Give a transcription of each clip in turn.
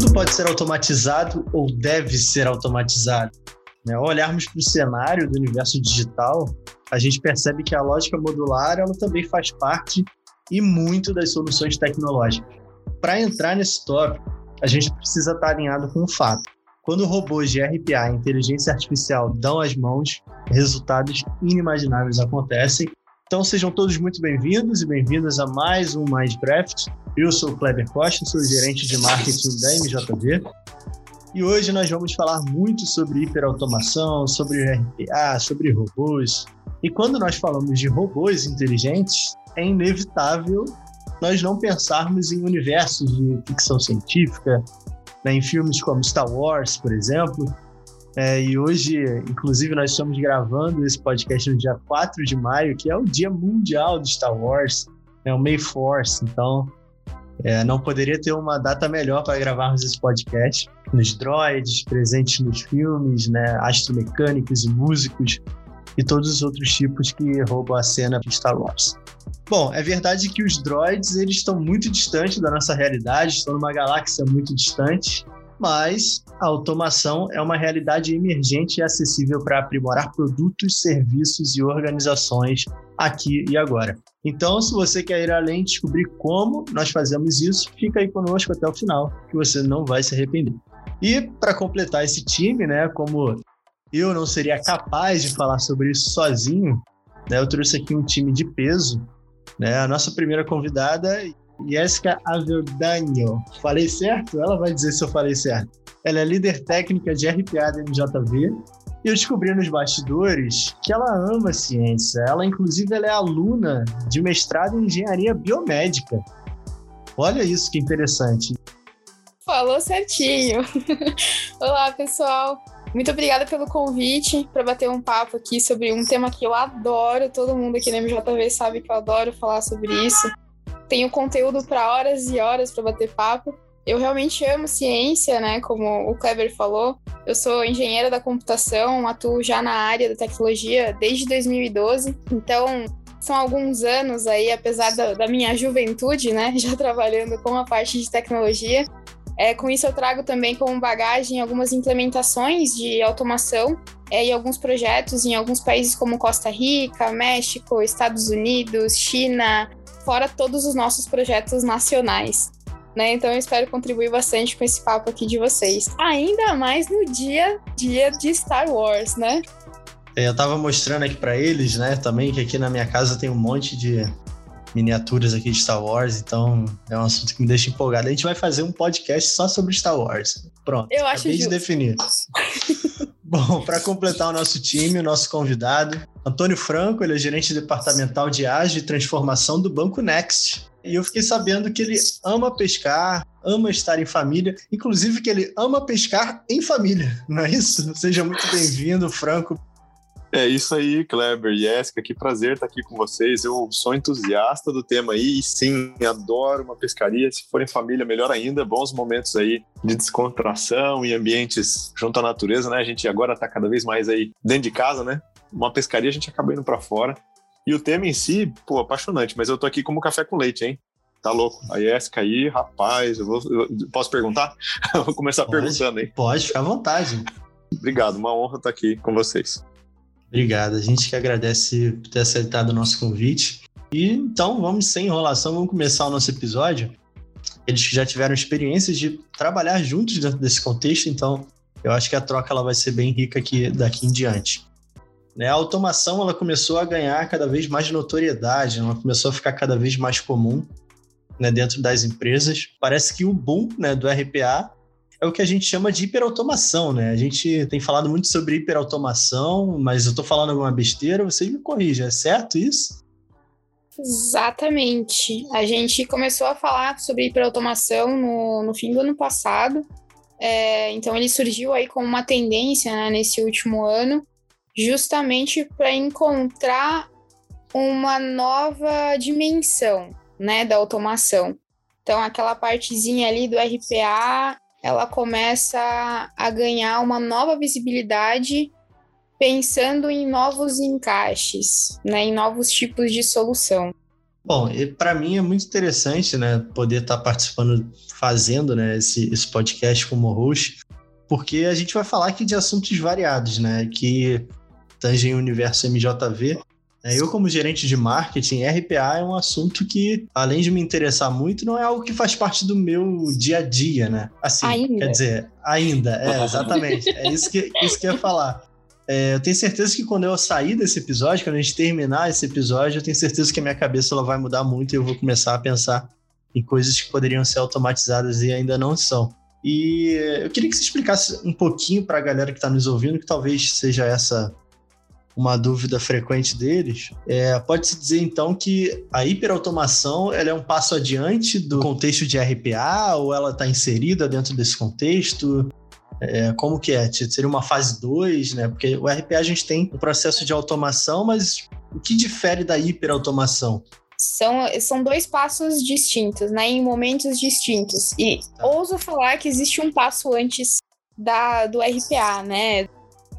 tudo pode ser automatizado ou deve ser automatizado. Né? Ao olharmos para o cenário do universo digital, a gente percebe que a lógica modular ela também faz parte e muito das soluções tecnológicas. Para entrar nesse tópico, a gente precisa estar alinhado com o fato. Quando robôs de RPA e inteligência artificial dão as mãos, resultados inimagináveis acontecem. Então sejam todos muito bem-vindos e bem-vindas a mais um Mais Draft. Eu sou o Kleber Costa, sou gerente de marketing da MJV. E hoje nós vamos falar muito sobre hiperautomação, sobre RPA, sobre robôs. E quando nós falamos de robôs inteligentes, é inevitável nós não pensarmos em universos de ficção científica, né, em filmes como Star Wars, por exemplo. É, e hoje, inclusive, nós estamos gravando esse podcast no dia 4 de maio, que é o dia mundial de Star Wars, é o May Force. Então, é, não poderia ter uma data melhor para gravarmos esse podcast. Nos droids, presentes nos filmes, né, astromecânicos e músicos, e todos os outros tipos que roubam a cena de Star Wars. Bom, é verdade que os droids eles estão muito distantes da nossa realidade, estão numa galáxia muito distante, mas a automação é uma realidade emergente e acessível para aprimorar produtos, serviços e organizações aqui e agora. Então, se você quer ir além e descobrir como nós fazemos isso, fica aí conosco até o final, que você não vai se arrepender. E para completar esse time, né, como eu não seria capaz de falar sobre isso sozinho, né, eu trouxe aqui um time de peso né? A nossa primeira convidada, Jessica Aveldanho. Falei certo? Ela vai dizer se eu falei certo. Ela é líder técnica de RPA da MJV. E eu descobri nos bastidores que ela ama ciência. Ela, inclusive, ela é aluna de mestrado em engenharia biomédica. Olha isso que interessante. Falou certinho. Olá, pessoal. Muito obrigada pelo convite para bater um papo aqui sobre um tema que eu adoro. Todo mundo aqui na MJV sabe que eu adoro falar sobre isso. Tenho conteúdo para horas e horas para bater papo. Eu realmente amo ciência, né? Como o Kleber falou. Eu sou engenheira da computação, atuo já na área da tecnologia desde 2012. Então, são alguns anos aí, apesar da, da minha juventude, né? Já trabalhando com a parte de tecnologia. É, com isso, eu trago também como bagagem algumas implementações de automação é, alguns projetos em alguns países como Costa Rica, México, Estados Unidos, China, fora todos os nossos projetos nacionais. Né? Então eu espero contribuir bastante com esse papo aqui de vocês. Ainda mais no dia, dia de Star Wars, né? É, eu tava mostrando aqui para eles, né, também que aqui na minha casa tem um monte de miniaturas aqui de Star Wars, então é um assunto que me deixa empolgado. A gente vai fazer um podcast só sobre Star Wars. Pronto. Eu acho acabei de definir. Bom, para completar o nosso time, o nosso convidado, Antônio Franco, ele é gerente departamental de ágil e transformação do Banco Next. E eu fiquei sabendo que ele ama pescar, ama estar em família, inclusive que ele ama pescar em família, não é isso? Seja muito bem-vindo, Franco. É isso aí, Kleber, Jéssica, que prazer estar aqui com vocês. Eu sou entusiasta do tema aí e sim, adoro uma pescaria. Se for em família, melhor ainda. Bons momentos aí de descontração e ambientes junto à natureza, né? A gente agora está cada vez mais aí dentro de casa, né? Uma pescaria a gente acaba indo para fora. E o tema em si, pô, apaixonante, mas eu tô aqui como café com leite, hein? Tá louco. A Jéssica aí, rapaz, eu, vou, eu posso perguntar? eu vou começar pode, perguntando aí. Pode, fica à vontade. Obrigado, uma honra estar aqui com vocês. Obrigado. A gente que agradece por ter aceitado o nosso convite. E então, vamos sem enrolação, vamos começar o nosso episódio. Eles já tiveram experiências de trabalhar juntos dentro desse contexto, então eu acho que a troca ela vai ser bem rica aqui daqui em diante. Né, a automação ela começou a ganhar cada vez mais notoriedade, ela começou a ficar cada vez mais comum né, dentro das empresas. Parece que o boom né, do RPA é o que a gente chama de hiperautomação, né? A gente tem falado muito sobre hiperautomação, mas eu estou falando alguma besteira, vocês me corrijam, é certo isso? Exatamente. A gente começou a falar sobre hiperautomação no, no fim do ano passado. É, então ele surgiu aí como uma tendência né, nesse último ano, justamente para encontrar uma nova dimensão né, da automação. Então, aquela partezinha ali do RPA ela começa a ganhar uma nova visibilidade pensando em novos encaixes, né, em novos tipos de solução. Bom, para mim é muito interessante, né, poder estar tá participando, fazendo, né, esse, esse podcast como host, porque a gente vai falar aqui de assuntos variados, né, que tangem o universo MJV. É, eu, como gerente de marketing, RPA é um assunto que, além de me interessar muito, não é algo que faz parte do meu dia a dia, né? Assim, ainda. quer dizer, ainda, é, exatamente. É isso que, isso que eu ia falar. É, eu tenho certeza que quando eu sair desse episódio, quando a gente terminar esse episódio, eu tenho certeza que a minha cabeça ela vai mudar muito e eu vou começar a pensar em coisas que poderiam ser automatizadas e ainda não são. E eu queria que você explicasse um pouquinho para a galera que está nos ouvindo, que talvez seja essa uma dúvida frequente deles. É, Pode-se dizer, então, que a hiperautomação ela é um passo adiante do contexto de RPA ou ela está inserida dentro desse contexto? É, como que é? Seria uma fase 2, né? Porque o RPA a gente tem um processo de automação, mas o que difere da hiperautomação? São, são dois passos distintos, né? Em momentos distintos. E tá. ouso falar que existe um passo antes da, do RPA, né?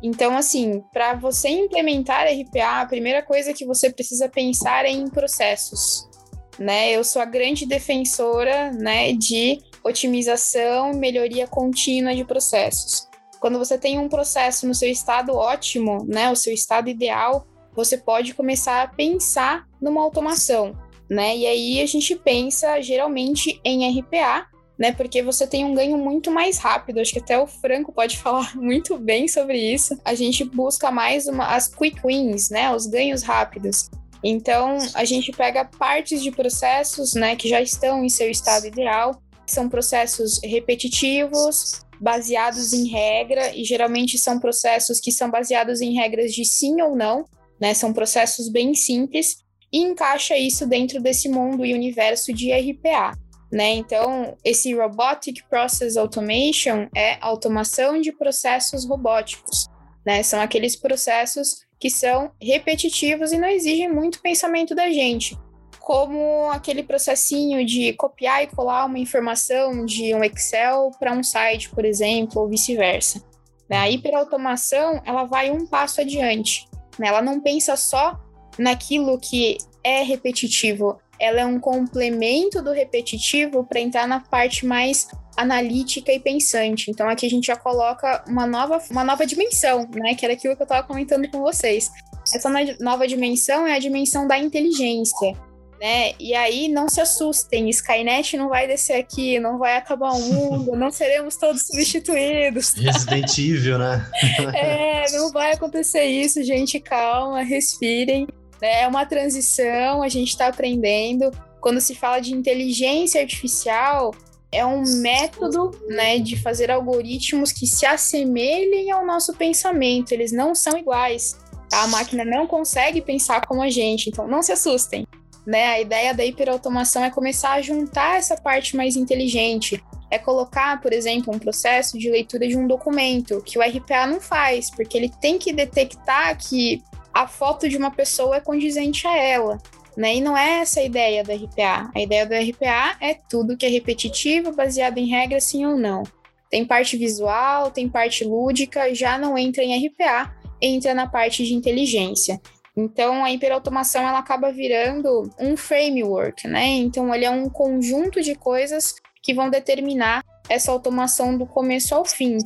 Então, assim, para você implementar RPA, a primeira coisa que você precisa pensar é em processos, né? Eu sou a grande defensora, né, de otimização melhoria contínua de processos. Quando você tem um processo no seu estado ótimo, né, o seu estado ideal, você pode começar a pensar numa automação, né? E aí a gente pensa geralmente em RPA, né? Porque você tem um ganho muito mais rápido. Acho que até o Franco pode falar muito bem sobre isso. A gente busca mais uma, as quick wins, né? Os ganhos rápidos. Então, a gente pega partes de processos, né, que já estão em seu estado ideal, são processos repetitivos, baseados em regra, e geralmente são processos que são baseados em regras de sim ou não, né? São processos bem simples, e encaixa isso dentro desse mundo e universo de RPA. Né? Então, esse Robotic Process Automation é automação de processos robóticos. Né? São aqueles processos que são repetitivos e não exigem muito pensamento da gente, como aquele processinho de copiar e colar uma informação de um Excel para um site, por exemplo, ou vice-versa. Né? A hiperautomação ela vai um passo adiante. Né? Ela não pensa só naquilo que é repetitivo, ela é um complemento do repetitivo para entrar na parte mais analítica e pensante. Então aqui a gente já coloca uma nova, uma nova dimensão, né? Que era aquilo que eu estava comentando com vocês. Essa nova dimensão é a dimensão da inteligência. Né? E aí não se assustem, Skynet não vai descer aqui, não vai acabar o mundo, não seremos todos substituídos. Resident Evil, né? é, não vai acontecer isso, gente, calma, respirem. É uma transição, a gente está aprendendo. Quando se fala de inteligência artificial, é um método né, de fazer algoritmos que se assemelhem ao nosso pensamento. Eles não são iguais. Tá? A máquina não consegue pensar como a gente, então não se assustem. Né? A ideia da hiperautomação é começar a juntar essa parte mais inteligente. É colocar, por exemplo, um processo de leitura de um documento, que o RPA não faz, porque ele tem que detectar que a foto de uma pessoa é condizente a ela. Né? E não é essa a ideia do RPA. A ideia do RPA é tudo que é repetitivo, baseado em regras, sim ou não. Tem parte visual, tem parte lúdica, já não entra em RPA, entra na parte de inteligência. Então, a hiperautomação ela acaba virando um framework, né? Então, ele é um conjunto de coisas que vão determinar essa automação do começo ao fim,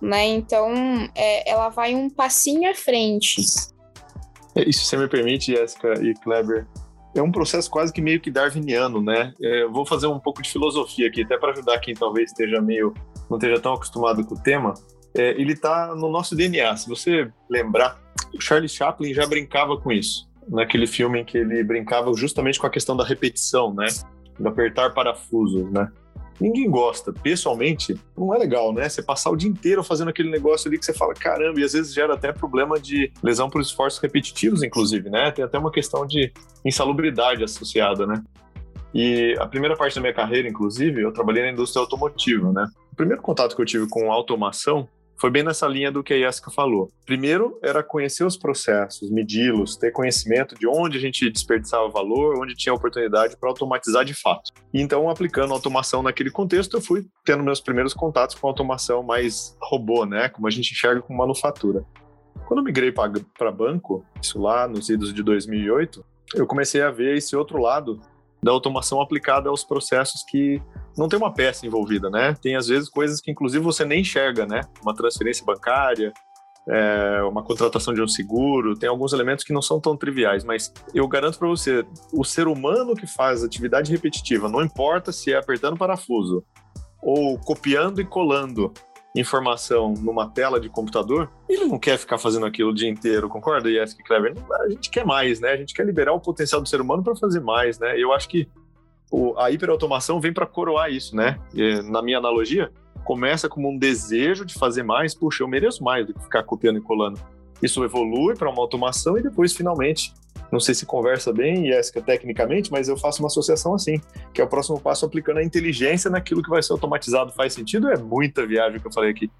né? Então, é, ela vai um passinho à frente. Isso você me permite, Jessica e Kleber, é um processo quase que meio que darwiniano, né? É, eu vou fazer um pouco de filosofia aqui, até para ajudar quem talvez esteja meio não esteja tão acostumado com o tema. É, ele está no nosso DNA. Se você lembrar, o Charlie Chaplin já brincava com isso naquele filme em que ele brincava justamente com a questão da repetição, né? Do apertar parafusos, né? Ninguém gosta. Pessoalmente, não é legal, né? Você passar o dia inteiro fazendo aquele negócio ali que você fala, caramba, e às vezes gera até problema de lesão por esforços repetitivos, inclusive, né? Tem até uma questão de insalubridade associada, né? E a primeira parte da minha carreira, inclusive, eu trabalhei na indústria automotiva, né? O primeiro contato que eu tive com automação foi bem nessa linha do que a Jessica falou. Primeiro era conhecer os processos, medi-los, ter conhecimento de onde a gente desperdiçava valor, onde tinha oportunidade para automatizar de fato. E então, aplicando automação naquele contexto, eu fui tendo meus primeiros contatos com automação mais robô, né? Como a gente enxerga com manufatura. Quando eu migrei para banco, isso lá nos idos de 2008, eu comecei a ver esse outro lado da automação aplicada aos processos que não tem uma peça envolvida, né? Tem às vezes coisas que inclusive você nem enxerga, né? Uma transferência bancária, é, uma contratação de um seguro, tem alguns elementos que não são tão triviais, mas eu garanto para você, o ser humano que faz atividade repetitiva, não importa se é apertando parafuso ou copiando e colando informação numa tela de computador, ele não quer ficar fazendo aquilo o dia inteiro, concorda, Jessica Clever? A gente quer mais, né? A gente quer liberar o potencial do ser humano para fazer mais, né? Eu acho que a hiperautomação vem para coroar isso, né? E, na minha analogia, começa como um desejo de fazer mais, puxa, eu mereço mais do que ficar copiando e colando. Isso evolui para uma automação e depois, finalmente, não sei se conversa bem, Jéssica, tecnicamente, mas eu faço uma associação assim, que é o próximo passo aplicando a inteligência naquilo que vai ser automatizado. Faz sentido? É muita viagem que eu falei aqui.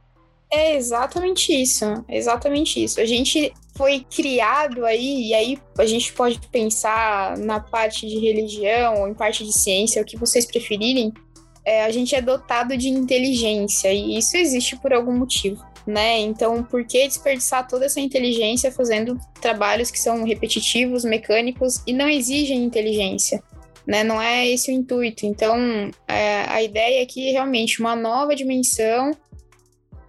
É exatamente isso, exatamente isso. A gente foi criado aí, e aí a gente pode pensar na parte de religião ou em parte de ciência, o que vocês preferirem. É, a gente é dotado de inteligência e isso existe por algum motivo né? Então, por que desperdiçar toda essa inteligência fazendo trabalhos que são repetitivos, mecânicos e não exigem inteligência? Né? Não é esse o intuito. Então, é, a ideia aqui é realmente uma nova dimensão,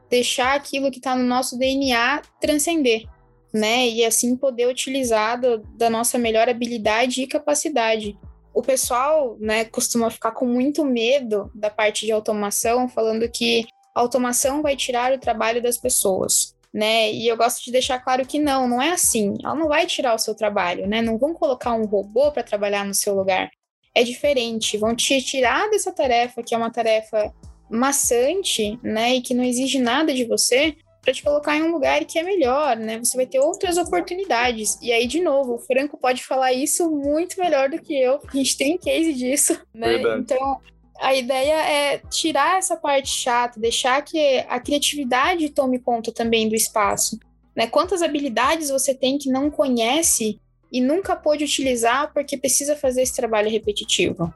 deixar aquilo que está no nosso DNA transcender, né? E assim poder utilizar do, da nossa melhor habilidade e capacidade. O pessoal, né, costuma ficar com muito medo da parte de automação, falando que a automação vai tirar o trabalho das pessoas. Né? E eu gosto de deixar claro que não, não é assim. Ela não vai tirar o seu trabalho, né? Não vão colocar um robô para trabalhar no seu lugar. É diferente, vão te tirar dessa tarefa que é uma tarefa maçante, né, e que não exige nada de você, para te colocar em um lugar que é melhor, né? Você vai ter outras oportunidades. E aí, de novo, o Franco pode falar isso muito melhor do que eu, porque a gente tem case disso, né? Verdade. Então, a ideia é tirar essa parte chata, deixar que a criatividade tome conta também do espaço. Né? Quantas habilidades você tem que não conhece e nunca pôde utilizar porque precisa fazer esse trabalho repetitivo?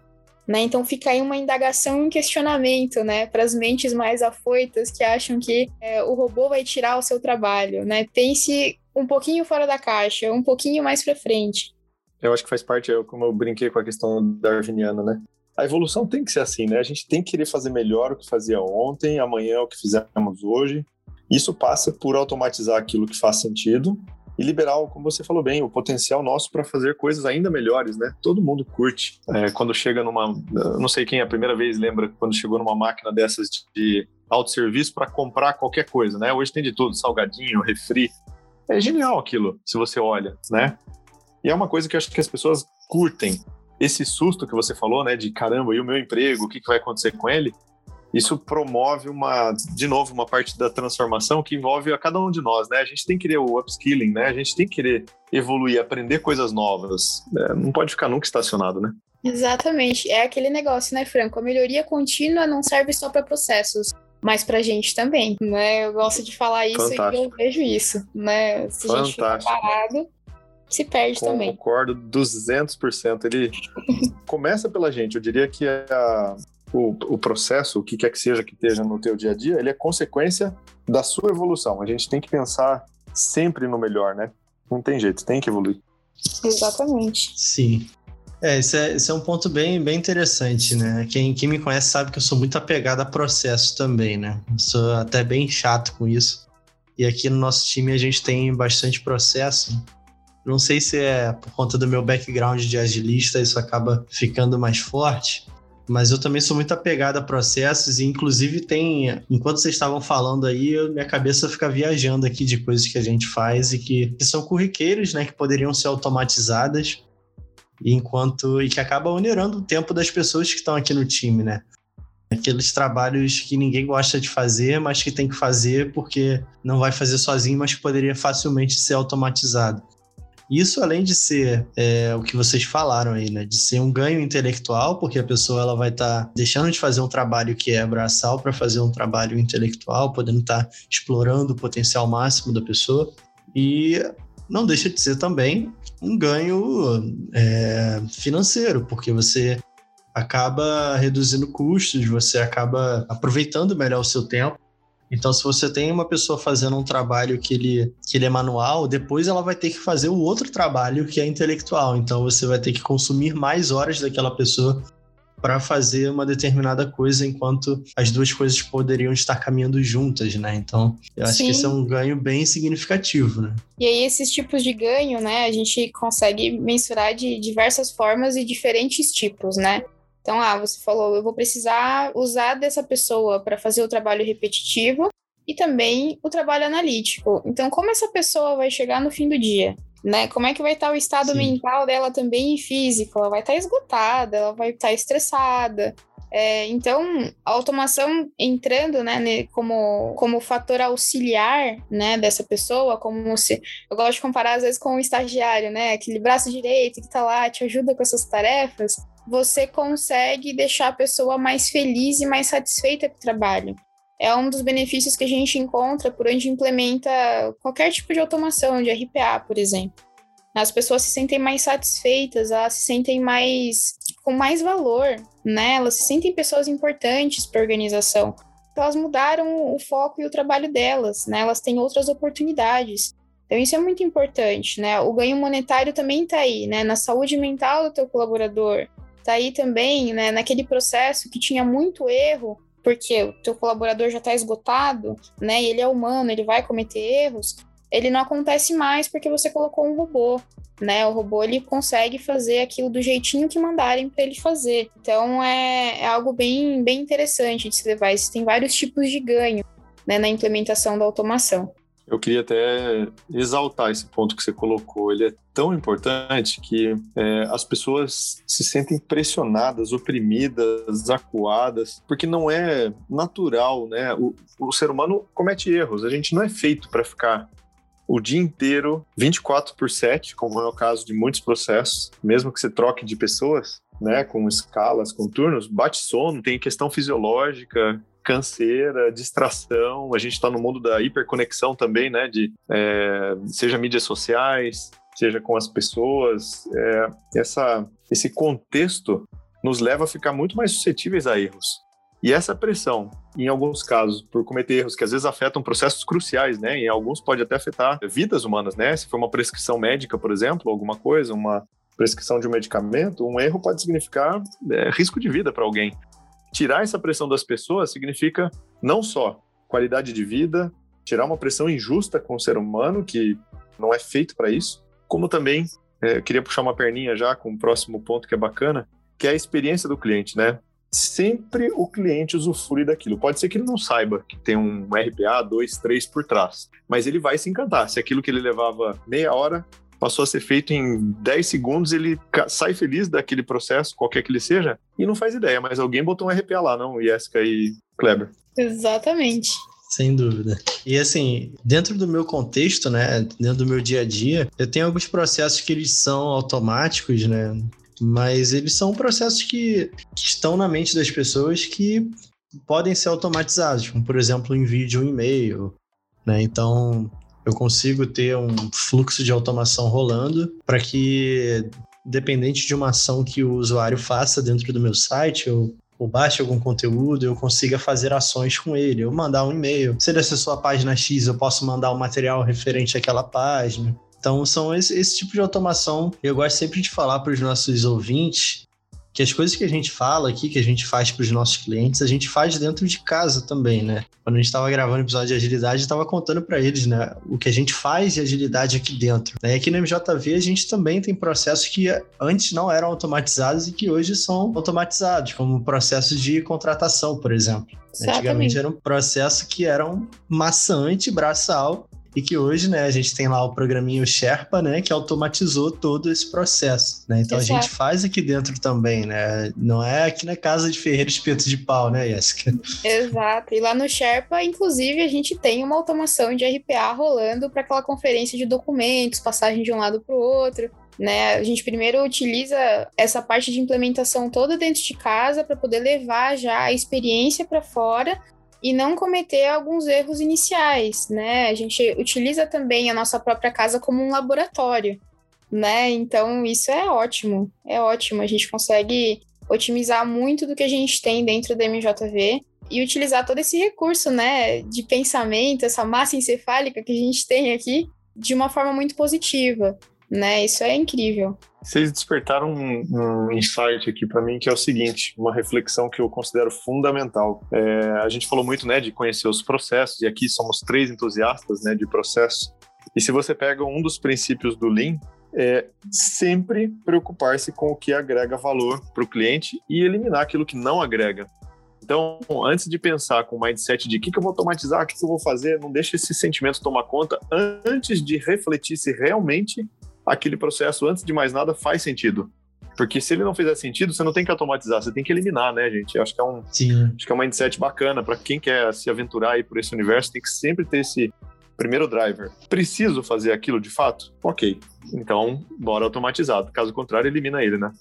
Né? Então fica aí uma indagação e um questionamento né? para as mentes mais afoitas que acham que é, o robô vai tirar o seu trabalho. Né? Pense um pouquinho fora da caixa, um pouquinho mais para frente. Eu acho que faz parte, como eu brinquei com a questão darwiniana, né? A evolução tem que ser assim, né? A gente tem que querer fazer melhor o que fazia ontem, amanhã é o que fizemos hoje. Isso passa por automatizar aquilo que faz sentido e liberar, como você falou bem, o potencial nosso para fazer coisas ainda melhores, né? Todo mundo curte. É, quando chega numa. Não sei quem é a primeira vez lembra quando chegou numa máquina dessas de autosserviço para comprar qualquer coisa, né? Hoje tem de tudo, salgadinho, refri. É genial aquilo, se você olha, né? E é uma coisa que eu acho que as pessoas curtem esse susto que você falou, né, de caramba, e o meu emprego, o que, que vai acontecer com ele? Isso promove uma, de novo, uma parte da transformação que envolve a cada um de nós, né? A gente tem que querer o upskilling, né? A gente tem que querer evoluir, aprender coisas novas. É, não pode ficar nunca estacionado, né? Exatamente. É aquele negócio, né, Franco? A melhoria contínua não serve só para processos, mas para a gente também, né? Eu gosto de falar isso Fantástico. e eu vejo isso, né? Se a gente parado, se perde Concordo também. Concordo 200%. Ele começa pela gente. Eu diria que a, o, o processo, o que quer que seja que esteja no teu dia a dia, ele é consequência da sua evolução. A gente tem que pensar sempre no melhor, né? Não tem jeito, tem que evoluir. Exatamente. Sim. É, esse é, esse é um ponto bem, bem interessante, né? Quem, quem me conhece sabe que eu sou muito apegado a processo também, né? Eu sou até bem chato com isso. E aqui no nosso time a gente tem bastante processo. Não sei se é por conta do meu background de agilista, isso acaba ficando mais forte. Mas eu também sou muito apegado a processos e, inclusive, tem. Enquanto vocês estavam falando aí, minha cabeça fica viajando aqui de coisas que a gente faz e que, que são corriqueiros, né? Que poderiam ser automatizadas, enquanto. e que acaba onerando o tempo das pessoas que estão aqui no time, né? Aqueles trabalhos que ninguém gosta de fazer, mas que tem que fazer porque não vai fazer sozinho, mas que poderia facilmente ser automatizado. Isso além de ser é, o que vocês falaram aí, né? De ser um ganho intelectual, porque a pessoa ela vai estar tá deixando de fazer um trabalho que é braçal para fazer um trabalho intelectual, podendo estar tá explorando o potencial máximo da pessoa. E não deixa de ser também um ganho é, financeiro, porque você acaba reduzindo custos, você acaba aproveitando melhor o seu tempo Então, se você tem uma pessoa fazendo um trabalho que ele, que ele é manual, depois ela vai ter que fazer o outro trabalho que é intelectual. Então, você vai ter que consumir mais horas daquela pessoa para fazer uma determinada coisa, enquanto as duas coisas poderiam estar caminhando juntas, né? Então, eu acho Sim. que esse é um ganho bem significativo, né? E aí, esses tipos de ganho, né, a gente consegue mensurar de diversas formas e diferentes tipos, né? Então, ah, você falou, eu vou precisar usar dessa pessoa para fazer o trabalho repetitivo e também o trabalho analítico. Então, como essa pessoa vai chegar no fim do dia? Né? Como é que vai estar o estado Sim. mental dela também e físico? Ela vai estar esgotada, ela vai estar estressada. É, então, a automação entrando né, como, como fator auxiliar né, dessa pessoa, como se. Eu gosto de comparar às vezes com o estagiário, né? Aquele braço direito que está lá, te ajuda com essas tarefas você consegue deixar a pessoa mais feliz e mais satisfeita com o trabalho. É um dos benefícios que a gente encontra por onde implementa qualquer tipo de automação, de RPA, por exemplo. As pessoas se sentem mais satisfeitas, elas se sentem mais com mais valor, né? Elas se sentem pessoas importantes para a organização. Elas mudaram o foco e o trabalho delas, né? Elas têm outras oportunidades. Então isso é muito importante, né? O ganho monetário também está aí, né? Na saúde mental do teu colaborador, tá aí também, né, naquele processo que tinha muito erro, porque o teu colaborador já está esgotado, né, ele é humano, ele vai cometer erros, ele não acontece mais porque você colocou um robô, né? O robô ele consegue fazer aquilo do jeitinho que mandarem para ele fazer. Então é, é, algo bem, bem interessante de se levar. Existem vários tipos de ganho né, na implementação da automação eu queria até exaltar esse ponto que você colocou. Ele é tão importante que é, as pessoas se sentem pressionadas, oprimidas, acuadas, porque não é natural, né? O, o ser humano comete erros. A gente não é feito para ficar o dia inteiro, 24 por 7, como é o caso de muitos processos, mesmo que você troque de pessoas, né, com escalas, com turnos, bate sono, tem questão fisiológica, canseira, distração. A gente está no mundo da hiperconexão também, né? De é, seja mídias sociais, seja com as pessoas. É, essa, esse contexto nos leva a ficar muito mais suscetíveis a erros. E essa pressão, em alguns casos, por cometer erros que às vezes afetam processos cruciais, né? Em alguns pode até afetar vidas humanas, né? Se for uma prescrição médica, por exemplo, alguma coisa, uma prescrição de um medicamento, um erro pode significar é, risco de vida para alguém tirar essa pressão das pessoas significa não só qualidade de vida, tirar uma pressão injusta com o ser humano, que não é feito para isso, como também, é, queria puxar uma perninha já com o próximo ponto que é bacana, que é a experiência do cliente, né? Sempre o cliente usufrui daquilo. Pode ser que ele não saiba que tem um RPA, dois, três por trás, mas ele vai se encantar. Se aquilo que ele levava meia hora passou a ser feito em 10 segundos, ele sai feliz daquele processo, qualquer que ele seja, e não faz ideia, mas alguém botou um RPA lá, não? Jessica e Kleber. Exatamente. Sem dúvida. E assim, dentro do meu contexto, né, dentro do meu dia a dia, eu tenho alguns processos que eles são automáticos, né, mas eles são processos que, que estão na mente das pessoas que podem ser automatizados, como por exemplo, o envio de um e-mail, né? Então, eu consigo ter um fluxo de automação rolando para que, dependente de uma ação que o usuário faça dentro do meu site, eu ou baixe algum conteúdo, eu consiga fazer ações com ele, eu mandar um e-mail. Se ele acessou a página X, eu posso mandar um material referente àquela página. Então, são esse, esse tipo de automação. Eu gosto sempre de falar para os nossos ouvintes que as coisas que a gente fala aqui, que a gente faz para os nossos clientes, a gente faz dentro de casa também, né? Quando a gente estava gravando o episódio de agilidade, estava contando para eles, né, o que a gente faz de agilidade aqui dentro. Né? E aqui no MJV a gente também tem processos que antes não eram automatizados e que hoje são automatizados, como o processo de contratação, por exemplo. Exatamente. Antigamente era um processo que era um maçante, braçal, e que hoje, né, a gente tem lá o programinho Sherpa, né, que automatizou todo esse processo, né? Então Exato. a gente faz aqui dentro também, né? Não é aqui na casa de Ferreira Espeto de Pau, né, Jéssica? Exato. E lá no Sherpa, inclusive, a gente tem uma automação de RPA rolando para aquela conferência de documentos, passagem de um lado para o outro. Né? A gente primeiro utiliza essa parte de implementação toda dentro de casa para poder levar já a experiência para fora e não cometer alguns erros iniciais, né? A gente utiliza também a nossa própria casa como um laboratório, né? Então isso é ótimo, é ótimo. A gente consegue otimizar muito do que a gente tem dentro da MJV e utilizar todo esse recurso, né, de pensamento, essa massa encefálica que a gente tem aqui, de uma forma muito positiva, né? Isso é incrível. Vocês despertaram um, um insight aqui para mim que é o seguinte, uma reflexão que eu considero fundamental. É, a gente falou muito, né, de conhecer os processos e aqui somos três entusiastas, né, de processo. E se você pega um dos princípios do Lean, é sempre preocupar-se com o que agrega valor para o cliente e eliminar aquilo que não agrega. Então, antes de pensar com o mindset de o que, que eu vou automatizar, o que, que eu vou fazer, não deixe esse sentimento tomar conta antes de refletir se realmente aquele processo, antes de mais nada, faz sentido. Porque se ele não fizer sentido, você não tem que automatizar, você tem que eliminar, né, gente? Eu acho que é um, Sim. acho que é um mindset bacana para quem quer se aventurar aí por esse universo, tem que sempre ter esse primeiro driver. Preciso fazer aquilo de fato? Ok. Então, bora automatizado. Caso contrário, elimina ele, né?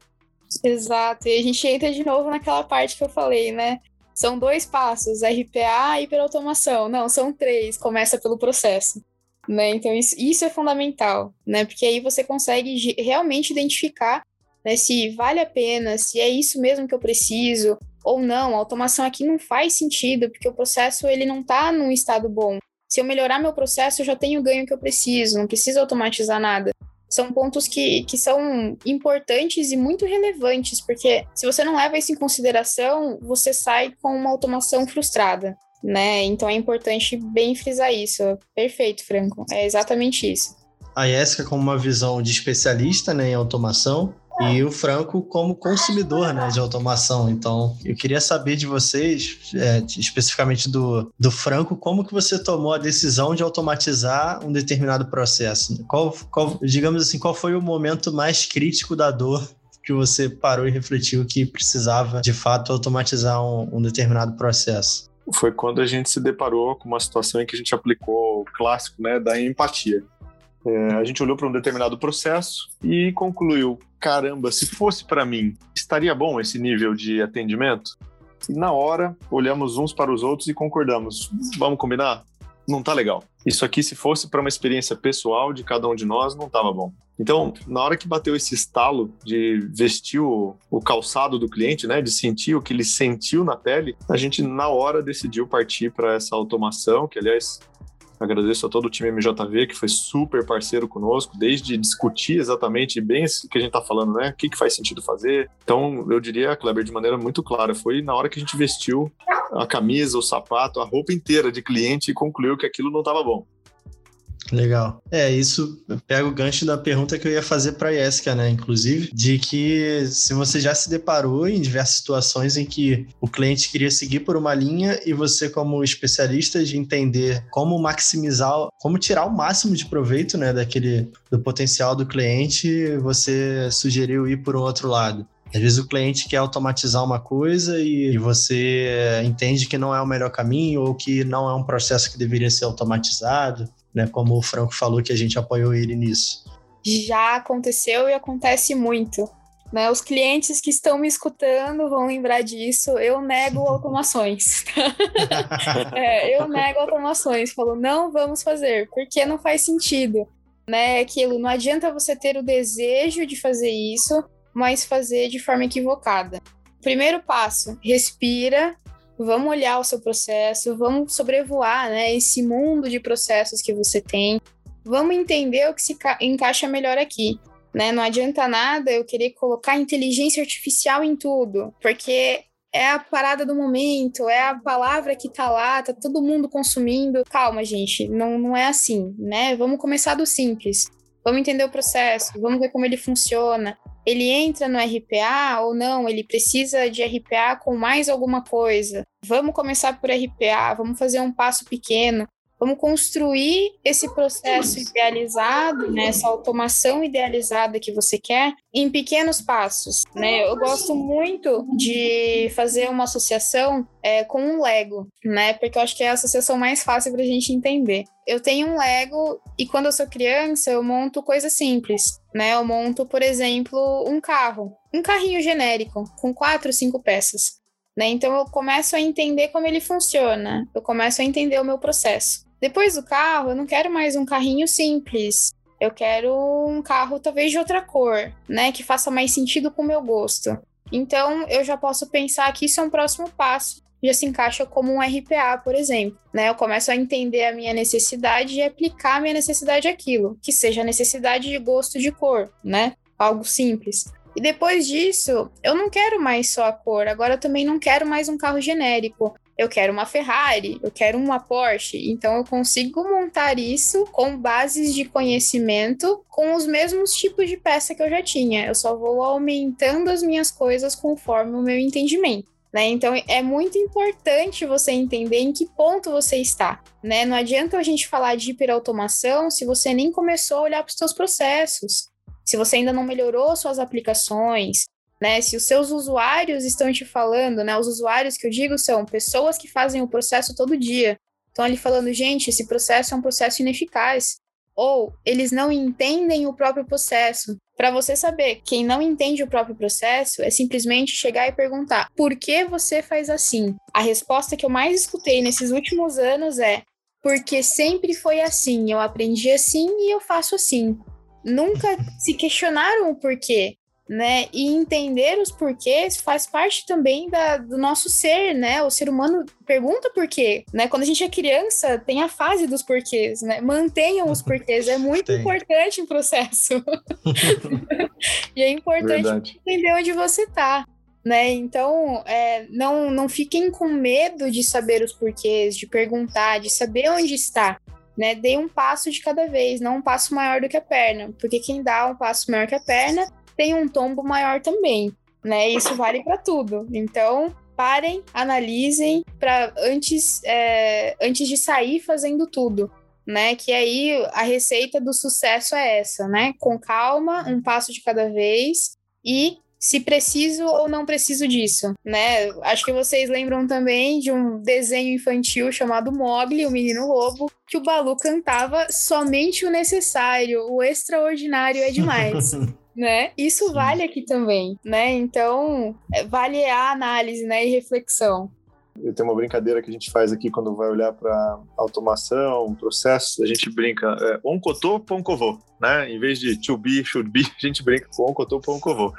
Exato. E a gente entra de novo naquela parte que eu falei, né? São dois passos, RPA e hiperautomação. Não, são três. Começa pelo processo. Né? Então, isso, isso é fundamental, né? Porque aí você consegue realmente identificar né, se vale a pena, se é isso mesmo que eu preciso, ou não. A automação aqui não faz sentido, porque o processo ele não está num estado bom. Se eu melhorar meu processo, eu já tenho o ganho que eu preciso, não preciso automatizar nada. São pontos que, que são importantes e muito relevantes, porque se você não leva isso em consideração, você sai com uma automação frustrada, né? Então é importante bem frisar isso. Perfeito, Franco. É exatamente isso. A Jéssica, como uma visão de especialista né, em automação, e o Franco como consumidor né, de automação. Então, eu queria saber de vocês, é, especificamente do, do Franco, como que você tomou a decisão de automatizar um determinado processo? Qual, qual, digamos assim, qual foi o momento mais crítico da dor que você parou e refletiu que precisava, de fato, automatizar um, um determinado processo? Foi quando a gente se deparou com uma situação em que a gente aplicou o clássico né, da empatia. É, a gente olhou para um determinado processo e concluiu: caramba, se fosse para mim, estaria bom esse nível de atendimento? E na hora, olhamos uns para os outros e concordamos: vamos combinar? Não tá legal. Isso aqui, se fosse para uma experiência pessoal de cada um de nós, não tava bom. Então, na hora que bateu esse estalo de vestir o, o, calçado do cliente, né, de sentir o que ele sentiu na pele, a gente na hora decidiu partir para essa automação, que aliás Agradeço a todo o time MJV que foi super parceiro conosco, desde discutir exatamente bem isso que a gente está falando, né? O que, que faz sentido fazer. Então, eu diria, Kleber, de maneira muito clara, foi na hora que a gente vestiu a camisa, o sapato, a roupa inteira de cliente e concluiu que aquilo não estava bom. Legal. É, isso pega o gancho da pergunta que eu ia fazer para a Jéssica, né? Inclusive, de que se você já se deparou em diversas situações em que o cliente queria seguir por uma linha e você, como especialista de entender como maximizar, como tirar o máximo de proveito, né, daquele do potencial do cliente, você sugeriu ir por um outro lado. Às vezes o cliente quer automatizar uma coisa e, e, você entende que não é o melhor caminho ou que não é um processo que deveria ser automatizado né? Como o Franco falou que a gente apoiou ele nisso. Já aconteceu e acontece muito. Né, os clientes que estão me escutando vão lembrar disso. Eu nego automações. é, eu nego automações. Falo, não vamos fazer, porque não faz sentido. Né, aquilo, não adianta você ter o desejo de fazer isso, mas fazer de forma equivocada. Primeiro passo, respira, vamos olhar o seu processo, vamos sobrevoar né, esse mundo de processos que você tem, vamos entender o que se encaixa melhor aqui. Né? Não adianta nada eu querer colocar inteligência artificial em tudo, porque é a parada do momento, é a palavra que tá lá, tá todo mundo consumindo. Calma, gente, não, não é assim, né? Vamos começar do simples. Vamos entender o processo, vamos ver como ele funciona. Ele entra no RPA ou não, ele precisa de RPA com mais alguma coisa. Vamos começar por RPA, vamos fazer um passo pequeno, vamos construir esse processo idealizado, né, essa automação idealizada que você quer, em pequenos passos. Né? Eu gosto muito de fazer uma associação é, com um Lego, né? Porque eu acho que é a associação mais fácil para a gente entender. Eu tenho um Lego e quando eu sou criança eu monto coisas simples, né? Eu monto, por exemplo, um carro, um carrinho genérico com quatro, cinco peças. Né? Então eu começo a entender como ele funciona, eu começo a entender o meu processo. Depois do carro, eu não quero mais um carrinho simples. Eu quero um carro talvez de outra cor, né, que faça mais sentido com o meu gosto. Então, eu já posso pensar que isso é um próximo passo já se encaixa como um RPA, por exemplo. Né? Eu começo a entender a minha necessidade e aplicar a minha necessidade àquilo, que seja a necessidade de gosto de cor, né? Algo simples. E depois disso, eu não quero mais só a cor, agora eu também não quero mais um carro genérico. Eu quero uma Ferrari, eu quero uma Porsche. Então eu consigo montar isso com bases de conhecimento com os mesmos tipos de peça que eu já tinha. Eu só vou aumentando as minhas coisas conforme o meu entendimento. Né? Então é muito importante você entender em que ponto você está. Né? Não adianta a gente falar de hiperautomação se você nem começou a olhar para os seus processos se você ainda não melhorou suas aplicações, né? Se os seus usuários estão te falando, né? Os usuários que eu digo são pessoas que fazem o processo todo dia. Estão ali falando, gente, esse processo é um processo ineficaz. Ou eles não entendem o próprio processo. Para você saber, quem não entende o próprio processo é simplesmente chegar e perguntar: por que você faz assim? A resposta que eu mais escutei nesses últimos anos é: porque sempre foi assim, eu aprendi assim e eu faço assim nunca se questionaram o porquê, né? E entender os porquês faz parte também da, do nosso ser, né? O ser humano pergunta por quê, né? Quando a gente é criança, tem a fase dos porquês, né? Mantenham os porquês, é muito tem. importante o processo. e é importante Verdade. entender onde você tá. Né? Então, é, não, não fiquem com medo de saber os porquês, de perguntar, de saber onde está né? Dê um passo de cada vez, não um passo maior do que a perna, porque quem dá um passo maior que a perna tem um tombo maior também, né? Isso vale para tudo. Então, parem, analisem para antes, é, antes de sair fazendo tudo. Né, que aí a receita do sucesso é essa, né? Com calma, um passo de cada vez e se preciso ou não preciso disso, né? Acho que vocês lembram também de um desenho infantil chamado Mogli, o Menino Lobo, que o Balu cantava somente o necessário, o extraordinário é demais. né? Isso Sim. vale aqui também, né? Então, é, vale a análise, né, e reflexão. Eu tenho uma brincadeira que a gente faz aqui quando vai olhar para automação, processos, a gente brinca é, oncotô, poncovô, né? Em vez de to be, should be, a gente brinca com oncotô, poncovô.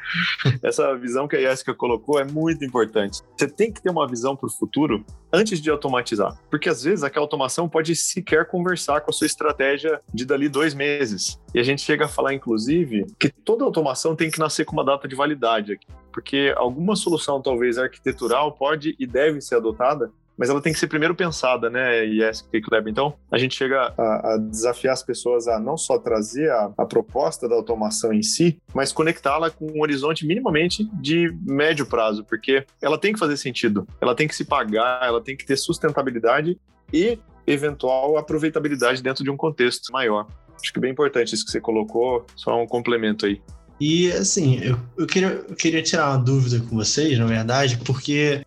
Essa visão que a Jessica colocou é muito importante. Você tem que ter uma visão para o futuro antes de automatizar, porque às vezes aquela automação pode sequer conversar com a sua estratégia de dali dois meses. E a gente chega a falar, inclusive, que toda automação tem que nascer com uma data de validade porque alguma solução, talvez arquitetural, pode e deve ser adotada, mas ela tem que ser primeiro pensada, né, e Kleber? Então, a gente chega a, a, desafiar as pessoas a não só trazer a, a proposta da automação em si, mas conectá-la com um horizonte minimamente de médio prazo, porque ela tem que fazer sentido, ela tem que se pagar, ela tem que ter sustentabilidade e eventual aproveitabilidade dentro de um contexto maior. Acho que é bem importante isso que você colocou, só um complemento aí. E assim, eu, eu, queria, eu queria tirar uma dúvida com vocês, na verdade, porque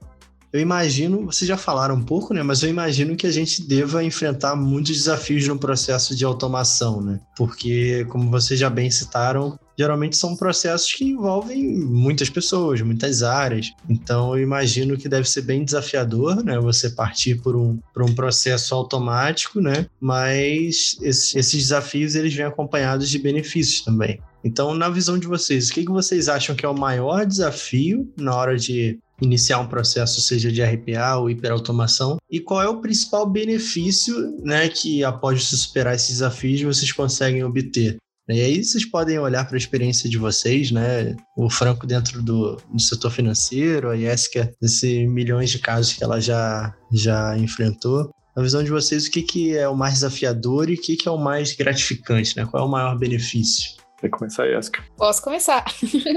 eu imagino, vocês já falaram um pouco, né? Mas eu imagino que a gente deva enfrentar muitos desafios no processo de automação, né? Porque, como vocês já bem citaram, geralmente são processos que envolvem muitas pessoas, muitas áreas. Então, eu imagino que deve ser bem desafiador, né? Você partir por um, por um processo automático, né? Mas esses, esses desafios, eles vêm acompanhados de benefícios também. Então, na visão de vocês, o que, que vocês acham que é o maior desafio na hora de iniciar um processo, seja de RPA ou hiperautomação? E qual é o principal benefício né, que, após se superar esses desafios, vocês conseguem obter? E aí vocês podem olhar para a experiência de vocês, né? O Franco dentro do, do setor financeiro, a Jéssica, esses milhões de casos que ela já, já enfrentou. Na visão de vocês, o que, que é o mais desafiador e o que, que é o mais gratificante, né? Qual é o maior benefício? Quer começar, Jéssica? Posso começar.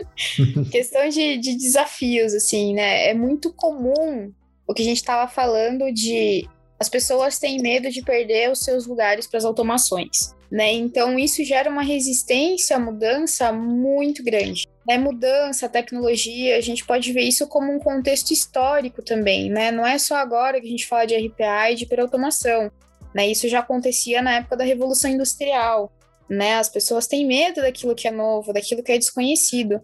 Questão de, de desafios, assim, né? É muito comum o que a gente estava falando de as pessoas têm medo de perder os seus lugares para as automações. Né? Então, isso gera uma resistência à mudança muito grande. Né? Mudança, tecnologia, a gente pode ver isso como um contexto histórico também. Né? Não é só agora que a gente fala de RPA e de hiperautomação. Né? Isso já acontecia na época da Revolução Industrial né? As pessoas têm medo daquilo que é novo, daquilo que é desconhecido.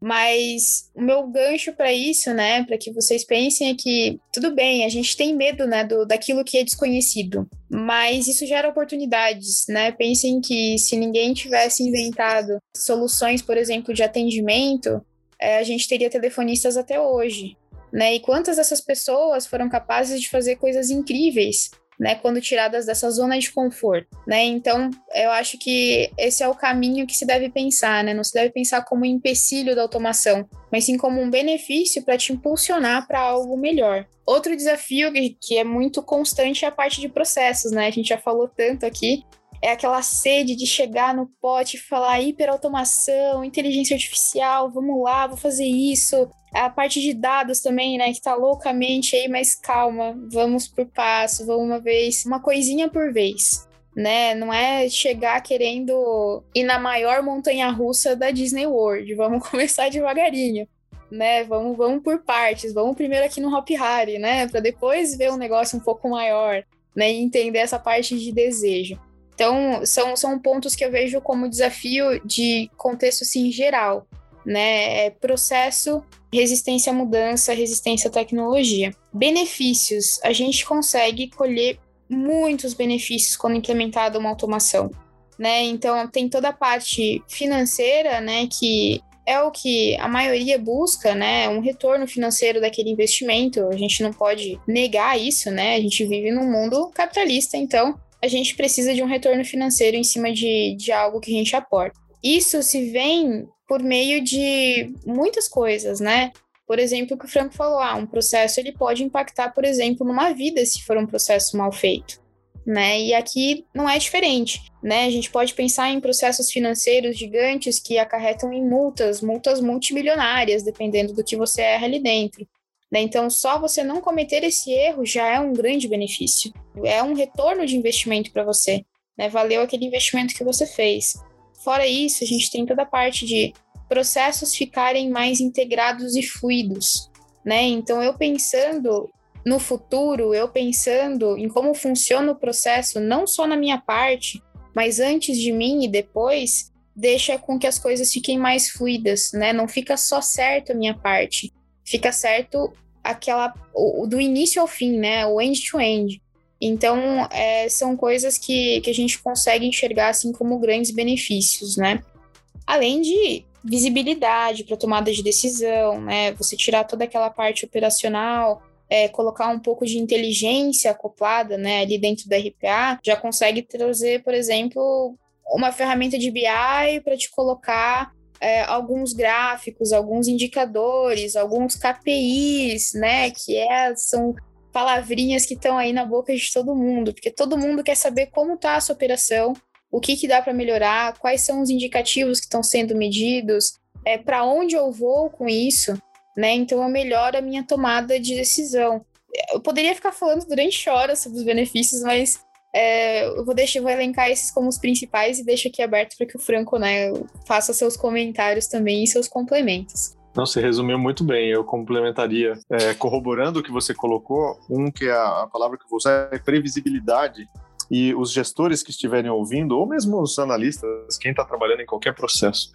Mas o meu gancho para isso, né, para que vocês pensem é que tudo bem, a gente tem medo, né, do, daquilo que é desconhecido, mas isso gera oportunidades, né? Pensem que se ninguém tivesse inventado soluções, por exemplo, de atendimento, é, a gente teria telefonistas até hoje, né? E quantas dessas pessoas foram capazes de fazer coisas incríveis né, quando tiradas dessa zona de conforto, né? Então, eu acho que esse é o caminho que se deve pensar, né? Não se deve pensar como um empecilho da automação, mas sim como um benefício para te impulsionar para algo melhor. Outro desafio que é muito constante é a parte de processos, né? A gente já falou tanto aqui, é aquela sede de chegar no pote e falar hiperautomação, inteligência artificial, vamos lá, vou fazer isso, a parte de dados também, né, que tá loucamente aí, mas calma, vamos por passo, vamos uma vez, uma coisinha por vez. Né? Não é chegar querendo ir na maior montanha russa da Disney World. Vamos começar devagarinho, né? Vamos, vamos por partes. Vamos primeiro aqui no Hop Harry, né? Para depois ver um negócio um pouco maior, né? E entender essa parte de desejo. Então, são, são pontos que eu vejo como desafio de contexto assim, geral né? É processo, resistência à mudança, resistência à tecnologia. Benefícios: a gente consegue colher muitos benefícios quando implementada uma automação, né? Então tem toda a parte financeira, né? Que é o que a maioria busca, né? Um retorno financeiro daquele investimento. A gente não pode negar isso, né? A gente vive num mundo capitalista, então a gente precisa de um retorno financeiro em cima de, de algo que a gente aporta. Isso se vem por meio de muitas coisas, né? Por exemplo, o que o Franco falou, ah, um processo ele pode impactar, por exemplo, numa vida se for um processo mal feito, né? E aqui não é diferente, né? A gente pode pensar em processos financeiros gigantes que acarretam em multas, multas multimilionárias, dependendo do que você erra ali dentro. Né? Então, só você não cometer esse erro já é um grande benefício. É um retorno de investimento para você. Né? Valeu aquele investimento que você fez. Fora isso, a gente tem toda a parte de processos ficarem mais integrados e fluidos, né? Então, eu pensando no futuro, eu pensando em como funciona o processo, não só na minha parte, mas antes de mim e depois, deixa com que as coisas fiquem mais fluidas, né? Não fica só certo a minha parte, fica certo aquela o, do início ao fim, né? O end to end. Então, é, são coisas que, que a gente consegue enxergar assim como grandes benefícios, né? Além de visibilidade para tomada de decisão, né? Você tirar toda aquela parte operacional, é, colocar um pouco de inteligência acoplada, né, ali dentro da RPA, já consegue trazer, por exemplo, uma ferramenta de BI para te colocar é, alguns gráficos, alguns indicadores, alguns KPIs, né, que é, são palavrinhas que estão aí na boca de todo mundo, porque todo mundo quer saber como está a sua operação, o que, que dá para melhorar, quais são os indicativos que estão sendo medidos, é, para onde eu vou com isso, né? Então eu melhoro a minha tomada de decisão. Eu poderia ficar falando durante horas sobre os benefícios, mas é, eu vou deixar, vou elencar esses como os principais e deixo aqui aberto para que o Franco, né, faça seus comentários também e seus complementos. Não, você resumiu muito bem. Eu complementaria, é, corroborando o que você colocou, um que é a, a palavra que eu vou usar é previsibilidade. E os gestores que estiverem ouvindo, ou mesmo os analistas, quem está trabalhando em qualquer processo,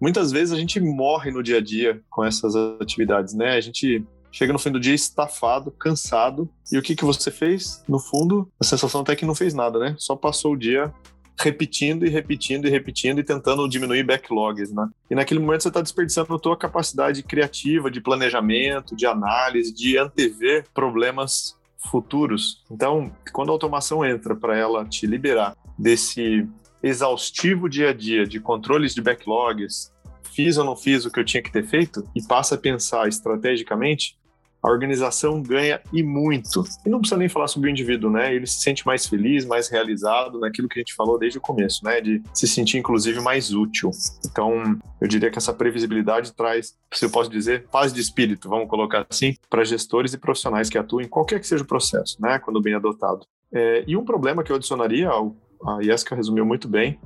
muitas vezes a gente morre no dia a dia com essas atividades, né? A gente chega no fim do dia estafado, cansado. E o que, que você fez? No fundo, a sensação até que não fez nada, né? Só passou o dia repetindo e repetindo e repetindo e tentando diminuir backlogs, né? E naquele momento você está desperdiçando a tua capacidade criativa, de planejamento, de análise, de antever problemas futuros. Então, quando a automação entra para ela te liberar desse exaustivo dia a dia de controles de backlogs, fiz ou não fiz o que eu tinha que ter feito e passa a pensar estrategicamente, a organização ganha e muito. E não precisa nem falar sobre o indivíduo, né? Ele se sente mais feliz, mais realizado naquilo que a gente falou desde o começo, né? De se sentir, inclusive, mais útil. Então, eu diria que essa previsibilidade traz, se eu posso dizer, paz de espírito, vamos colocar assim, para gestores e profissionais que atuam em qualquer que seja o processo, né? Quando bem adotado. É, e um problema que eu adicionaria, a Jeska resumiu muito bem,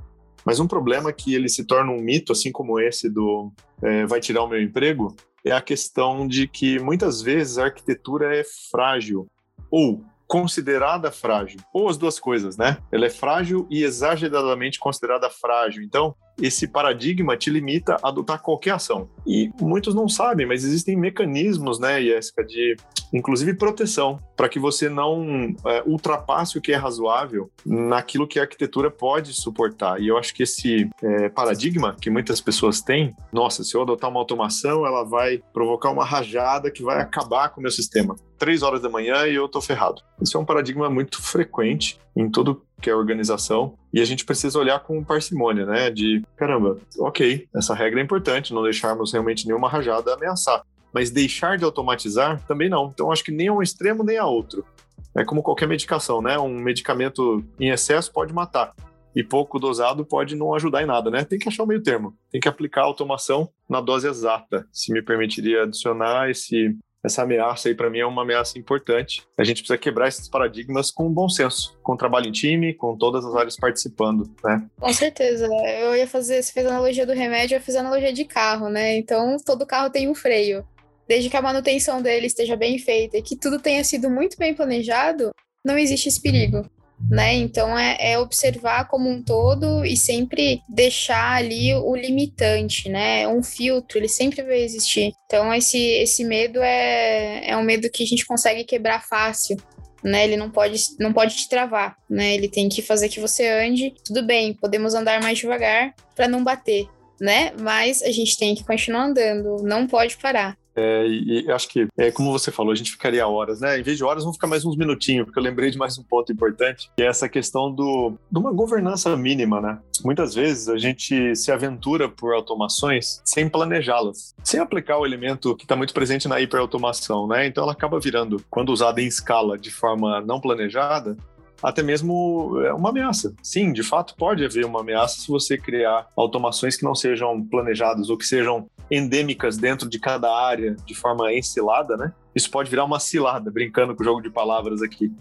mas um problema que ele se torna um mito, assim como esse do é, vai tirar o meu emprego, é a questão de que muitas vezes a arquitetura é frágil ou considerada frágil, ou as duas coisas, né? Ela é frágil e exageradamente considerada frágil. Então, esse paradigma te limita a adotar qualquer ação. E muitos não sabem, mas existem mecanismos, né, Jéssica, de inclusive proteção, para que você não é, ultrapasse o que é razoável naquilo que a arquitetura pode suportar. E eu acho que esse é, paradigma que muitas pessoas têm, nossa, se eu adotar uma automação, ela vai provocar uma rajada que vai acabar com o meu sistema. Três horas da manhã e eu tô ferrado. Isso é um paradigma muito frequente em todo que é organização e a gente precisa olhar com parcimônia, né? De caramba, ok, essa regra é importante, não deixarmos realmente nenhuma rajada ameaçar, mas deixar de automatizar também não. Então acho que nem a um extremo nem a outro. É como qualquer medicação, né? Um medicamento em excesso pode matar e pouco dosado pode não ajudar em nada, né? Tem que achar o meio termo. Tem que aplicar a automação na dose exata. Se me permitiria adicionar esse essa ameaça aí para mim é uma ameaça importante. A gente precisa quebrar esses paradigmas com bom senso, com trabalho em time, com todas as áreas participando, né? Com certeza. Eu ia fazer, você fez a analogia do remédio, eu fiz a analogia de carro, né? Então, todo carro tem um freio. Desde que a manutenção dele esteja bem feita e que tudo tenha sido muito bem planejado, não existe esse perigo né? Então é, é, observar como um todo e sempre deixar ali o limitante, né? Um filtro, ele sempre vai existir. Então esse, esse medo é, é um medo que a gente consegue quebrar fácil. Né, ele não pode, não pode te travar, né? Ele tem que fazer que você ande. Tudo bem, podemos andar mais devagar para não bater, né? Mas a gente tem que continuar andando, não pode parar. É, e, acho que, é, como você falou, a gente ficaria horas, né? Em vez de horas, vamos ficar mais uns minutinhos, porque eu lembrei de mais um ponto importante, que é essa questão do, de uma governança mínima, né? Muitas vezes a gente se aventura por automações sem planejá-las, sem aplicar o elemento que está muito presente na hiperautomação, né? Então ela acaba virando, quando usada em escala de forma não planejada, até mesmo é uma ameaça. Sim, de fato pode haver uma ameaça se você criar automações que não sejam planejadas ou que sejam endêmicas dentro de cada área de forma encilada, né? Isso pode virar uma cilada, brincando com o jogo de palavras aqui.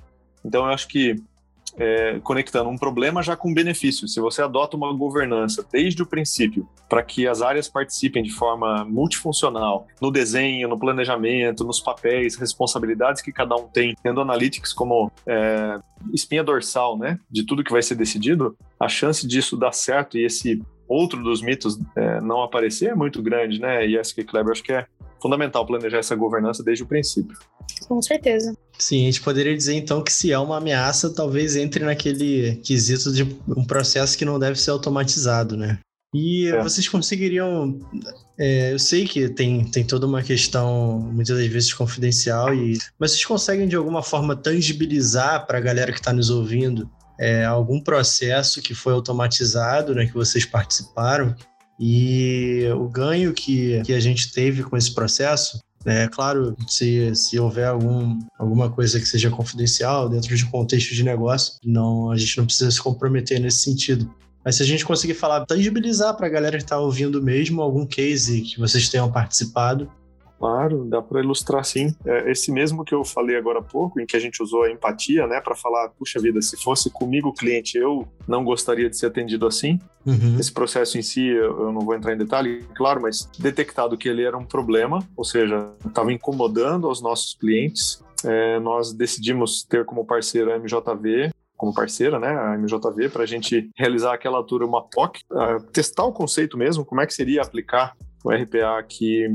Então eu acho que é, conectando um problema já com benefício. Se você adota uma governança desde o princípio para que as áreas participem de forma multifuncional no desenho, no planejamento, nos papéis, responsabilidades que cada um tem, tendo analytics como é, espinha dorsal, né, de tudo que vai ser decidido, a chance disso dar certo e esse outro dos mitos é, não aparecer é muito grande, né? E essa que Kleber acho que é fundamental planejar essa governança desde o princípio. Com certeza. Sim, a gente poderia dizer então que se é uma ameaça, talvez entre naquele quesito de um processo que não deve ser automatizado, né? E é. vocês conseguiriam. É, eu sei que tem, tem toda uma questão, muitas das vezes, confidencial, e, mas vocês conseguem de alguma forma tangibilizar para a galera que está nos ouvindo é, algum processo que foi automatizado, né, que vocês participaram, e o ganho que, que a gente teve com esse processo, é claro, se, se houver algum, alguma coisa que seja confidencial dentro de contexto de negócio, não, a gente não precisa se comprometer nesse sentido. Mas se a gente conseguir falar, tangibilizar para a galera que está ouvindo mesmo algum case que vocês tenham participado, Claro, dá para ilustrar sim. É esse mesmo que eu falei agora há pouco, em que a gente usou a empatia, né, para falar, puxa vida, se fosse comigo o cliente, eu não gostaria de ser atendido assim. Uhum. Esse processo em si, eu não vou entrar em detalhe, claro, mas detectado que ele era um problema, ou seja, estava incomodando aos nossos clientes, é, nós decidimos ter como parceira a MJV, como parceira, né, a MJV, para a gente realizar aquela altura uma POC, uh, testar o conceito mesmo, como é que seria aplicar o RPA aqui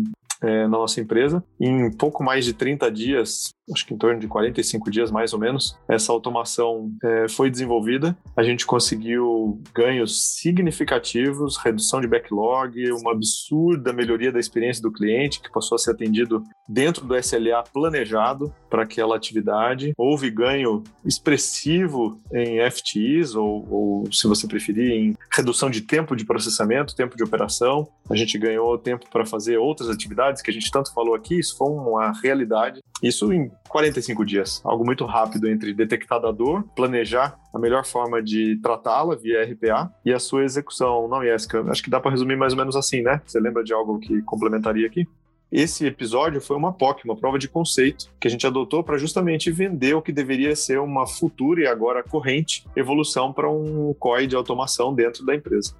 é, na nossa empresa. Em pouco mais de 30 dias, acho que em torno de 45 dias mais ou menos, essa automação é, foi desenvolvida. A gente conseguiu ganhos significativos, redução de backlog, uma absurda melhoria da experiência do cliente, que passou a ser atendido dentro do SLA planejado para aquela atividade. Houve ganho expressivo em FTEs, ou, ou se você preferir, em redução de tempo de processamento, tempo de operação. A gente ganhou tempo para fazer outras atividades que a gente tanto falou aqui, isso foi uma realidade. Isso em 45 dias, algo muito rápido entre detectar a dor, planejar a melhor forma de tratá-la via RPA e a sua execução. Não, Jessica, acho que dá para resumir mais ou menos assim, né? Você lembra de algo que complementaria aqui? Esse episódio foi uma POC, uma prova de conceito, que a gente adotou para justamente vender o que deveria ser uma futura e agora corrente evolução para um COI de automação dentro da empresa.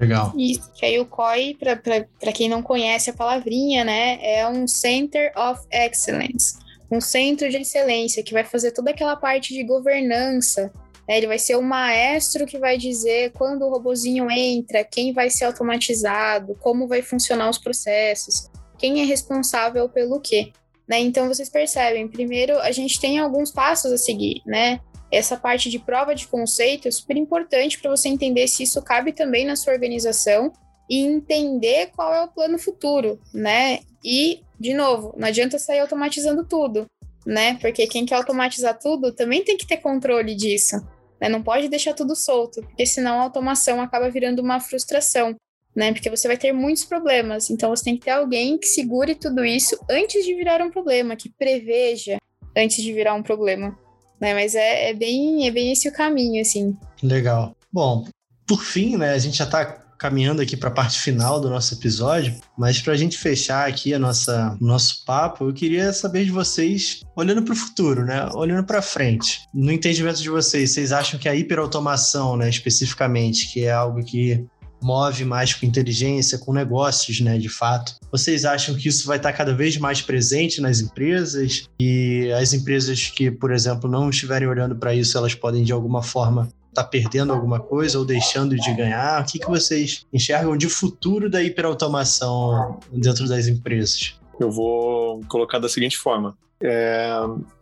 Legal. Isso, que aí o COI, para quem não conhece a palavrinha, né, é um Center of Excellence. Um centro de excelência que vai fazer toda aquela parte de governança. Né? Ele vai ser o maestro que vai dizer quando o robozinho entra, quem vai ser automatizado, como vai funcionar os processos, quem é responsável pelo quê. Né? Então vocês percebem, primeiro a gente tem alguns passos a seguir, né? Essa parte de prova de conceito é super importante para você entender se isso cabe também na sua organização e entender qual é o plano futuro, né? E, de novo, não adianta sair automatizando tudo, né? Porque quem quer automatizar tudo também tem que ter controle disso. Né? Não pode deixar tudo solto, porque senão a automação acaba virando uma frustração, né? Porque você vai ter muitos problemas. Então você tem que ter alguém que segure tudo isso antes de virar um problema, que preveja antes de virar um problema. Né? Mas é, é bem, é bem esse o caminho, assim. Legal. Bom, por fim, né, a gente já está caminhando aqui para a parte final do nosso episódio, mas para a gente fechar aqui a nossa, o nosso papo, eu queria saber de vocês, olhando para o futuro, né? Olhando para frente. No entendimento de vocês, vocês acham que a hiperautomação, né, especificamente, que é algo que move mais com inteligência, com negócios, né, de fato. Vocês acham que isso vai estar cada vez mais presente nas empresas e as empresas que, por exemplo, não estiverem olhando para isso, elas podem de alguma forma está perdendo alguma coisa ou deixando de ganhar? O que, que vocês enxergam de futuro da hiperautomação dentro das empresas? Eu vou colocar da seguinte forma: é,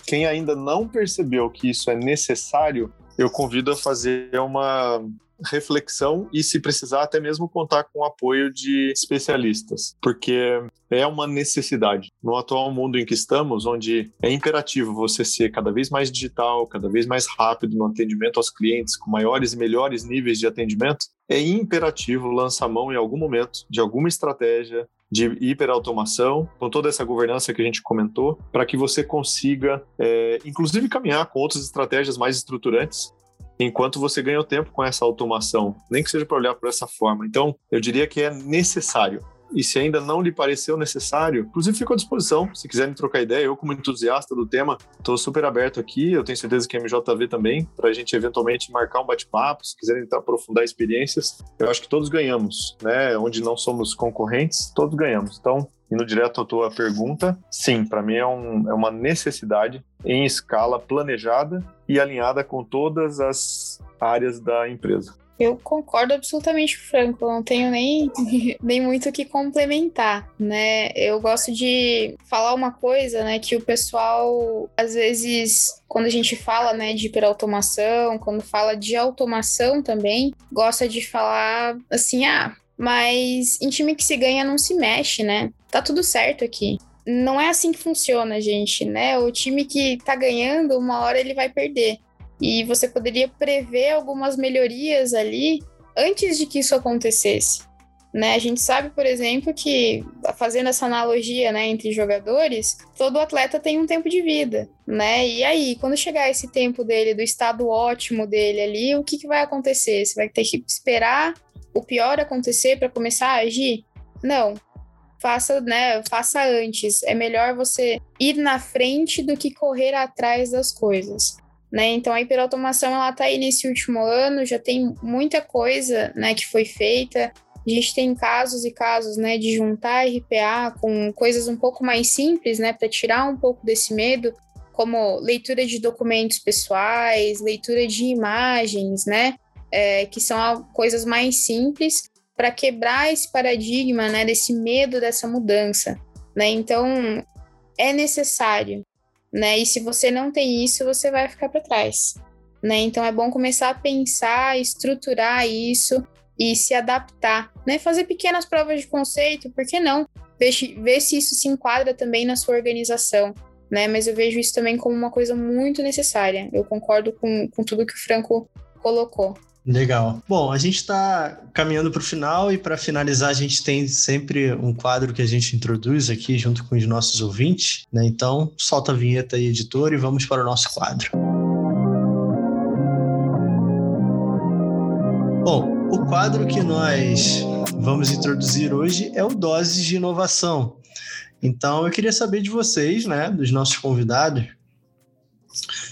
quem ainda não percebeu que isso é necessário, eu convido a fazer uma reflexão e, se precisar, até mesmo contar com o apoio de especialistas, porque é uma necessidade. No atual mundo em que estamos, onde é imperativo você ser cada vez mais digital, cada vez mais rápido no atendimento aos clientes, com maiores e melhores níveis de atendimento, é imperativo lançar mão em algum momento de alguma estratégia de hiperautomação, com toda essa governança que a gente comentou, para que você consiga, é, inclusive, caminhar com outras estratégias mais estruturantes enquanto você ganha o tempo com essa automação, nem que seja para olhar por essa forma. Então, eu diria que é necessário. E se ainda não lhe pareceu necessário, inclusive fico à disposição. Se quiserem trocar ideia, eu, como entusiasta do tema, estou super aberto aqui. Eu tenho certeza que a MJV também, para a gente eventualmente marcar um bate-papo, se quiserem aprofundar experiências. Eu acho que todos ganhamos, né? Onde não somos concorrentes, todos ganhamos. Então, Indo direto à tua pergunta, sim, para mim é, um, é uma necessidade em escala planejada e alinhada com todas as áreas da empresa. Eu concordo absolutamente com o Franco, não tenho nem, nem muito o que complementar, né? Eu gosto de falar uma coisa, né, que o pessoal, às vezes, quando a gente fala, né, de hiperautomação, quando fala de automação também, gosta de falar assim, ah, mas em time que se ganha não se mexe, né? Tá tudo certo aqui. Não é assim que funciona, gente, né? O time que tá ganhando, uma hora ele vai perder. E você poderia prever algumas melhorias ali antes de que isso acontecesse. Né? A gente sabe, por exemplo, que fazendo essa analogia né, entre jogadores, todo atleta tem um tempo de vida, né? E aí, quando chegar esse tempo dele, do estado ótimo dele ali, o que, que vai acontecer? Você vai ter que esperar o pior acontecer para começar a agir? Não. Faça, né, faça antes. É melhor você ir na frente do que correr atrás das coisas. Né? Então a hiperautomação ela tá aí nesse último ano, já tem muita coisa, né, que foi feita. A gente tem casos e casos, né, de juntar RPA com coisas um pouco mais simples, né, para tirar um pouco desse medo, como leitura de documentos pessoais, leitura de imagens, né, é, que são coisas mais simples para quebrar esse paradigma, né, desse medo dessa mudança, né? Então é necessário, né? E se você não tem isso, você vai ficar para trás, né? Então é bom começar a pensar, estruturar isso e se adaptar, né? Fazer pequenas provas de conceito, por que não? Ver, ver se isso se enquadra também na sua organização, né? Mas eu vejo isso também como uma coisa muito necessária. Eu concordo com, com tudo que o Franco colocou. Legal. Bom, a gente está caminhando para o final e para finalizar a gente tem sempre um quadro que a gente introduz aqui junto com os nossos ouvintes, né? Então solta a vinheta aí, editor, e vamos para o nosso quadro. Bom, o quadro que nós vamos introduzir hoje é o Doses de Inovação. Então eu queria saber de vocês, né, dos nossos convidados,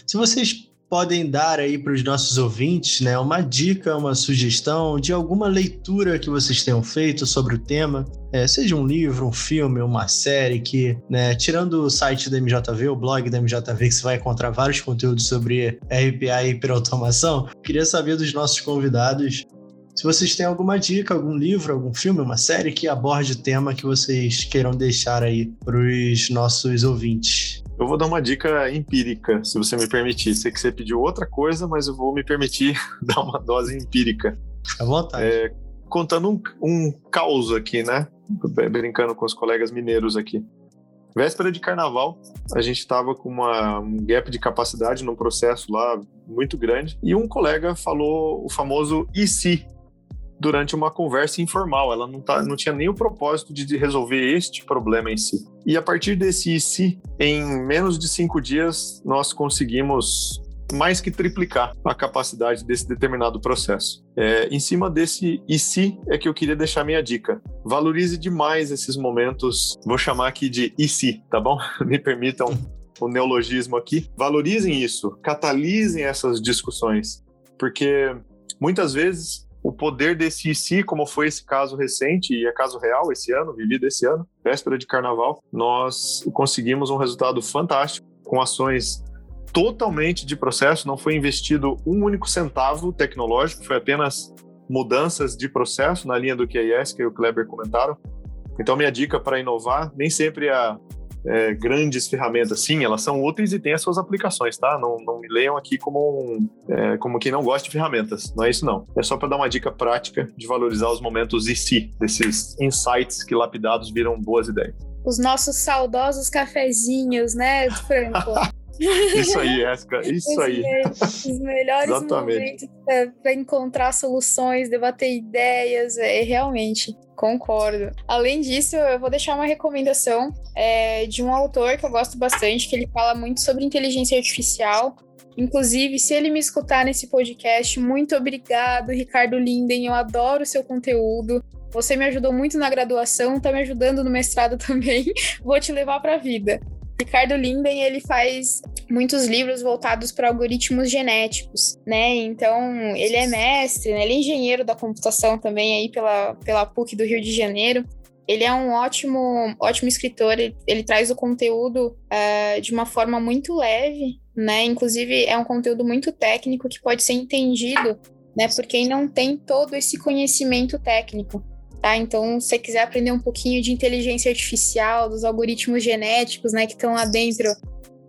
se vocês podem dar aí para os nossos ouvintes, né, uma dica, uma sugestão de alguma leitura que vocês tenham feito sobre o tema, é, seja um livro, um filme, uma série que, né, tirando o site da MJV, o blog da MJV, que você vai encontrar vários conteúdos sobre RPA e hiperautomação, queria saber dos nossos convidados se vocês têm alguma dica, algum livro, algum filme, uma série que aborde o tema que vocês queiram deixar aí para os nossos ouvintes. Eu vou dar uma dica empírica, se você me permitir. Sei que você pediu outra coisa, mas eu vou me permitir dar uma dose empírica. À vontade. É, contando um, um caos aqui, né? Brincando com os colegas mineiros aqui. Véspera de carnaval, a gente estava com uma, um gap de capacidade num processo lá muito grande e um colega falou o famoso e se durante uma conversa informal. Ela não, tá, não tinha nem o propósito de resolver este problema em si. E a partir desse e em menos de cinco dias, nós conseguimos mais que triplicar a capacidade desse determinado processo. É, em cima desse e é que eu queria deixar minha dica. Valorize demais esses momentos, vou chamar aqui de e tá bom? Me permitam o neologismo aqui. Valorizem isso, catalisem essas discussões, porque muitas vezes o poder desse si, como foi esse caso recente, e é caso real esse ano, vivido esse ano, véspera de carnaval, nós conseguimos um resultado fantástico, com ações totalmente de processo, não foi investido um único centavo tecnológico, foi apenas mudanças de processo na linha do que a Jessica e o Kleber comentaram. Então, minha dica para inovar nem sempre é é, grandes ferramentas. Sim, elas são úteis e têm as suas aplicações, tá? Não, não me leiam aqui como, um, é, como quem não gosta de ferramentas. Não é isso, não. É só para dar uma dica prática de valorizar os momentos e si, desses insights que lapidados viram boas ideias. Os nossos saudosos cafezinhos, né, Franco? Isso aí, Jéssica, isso os aí. os melhores momentos para encontrar soluções, debater ideias, é realmente. Concordo. Além disso, eu vou deixar uma recomendação é, de um autor que eu gosto bastante, que ele fala muito sobre inteligência artificial. Inclusive, se ele me escutar nesse podcast, muito obrigado, Ricardo Linden. Eu adoro o seu conteúdo. Você me ajudou muito na graduação, tá me ajudando no mestrado também. Vou te levar para a vida. Ricardo Linden, ele faz muitos livros voltados para algoritmos genéticos, né? Então, ele é mestre, né? ele é engenheiro da computação também aí pela, pela PUC do Rio de Janeiro. Ele é um ótimo, ótimo escritor, ele, ele traz o conteúdo uh, de uma forma muito leve, né? Inclusive, é um conteúdo muito técnico que pode ser entendido, né, por quem não tem todo esse conhecimento técnico tá? Então, se você quiser aprender um pouquinho de inteligência artificial, dos algoritmos genéticos, né, que estão lá dentro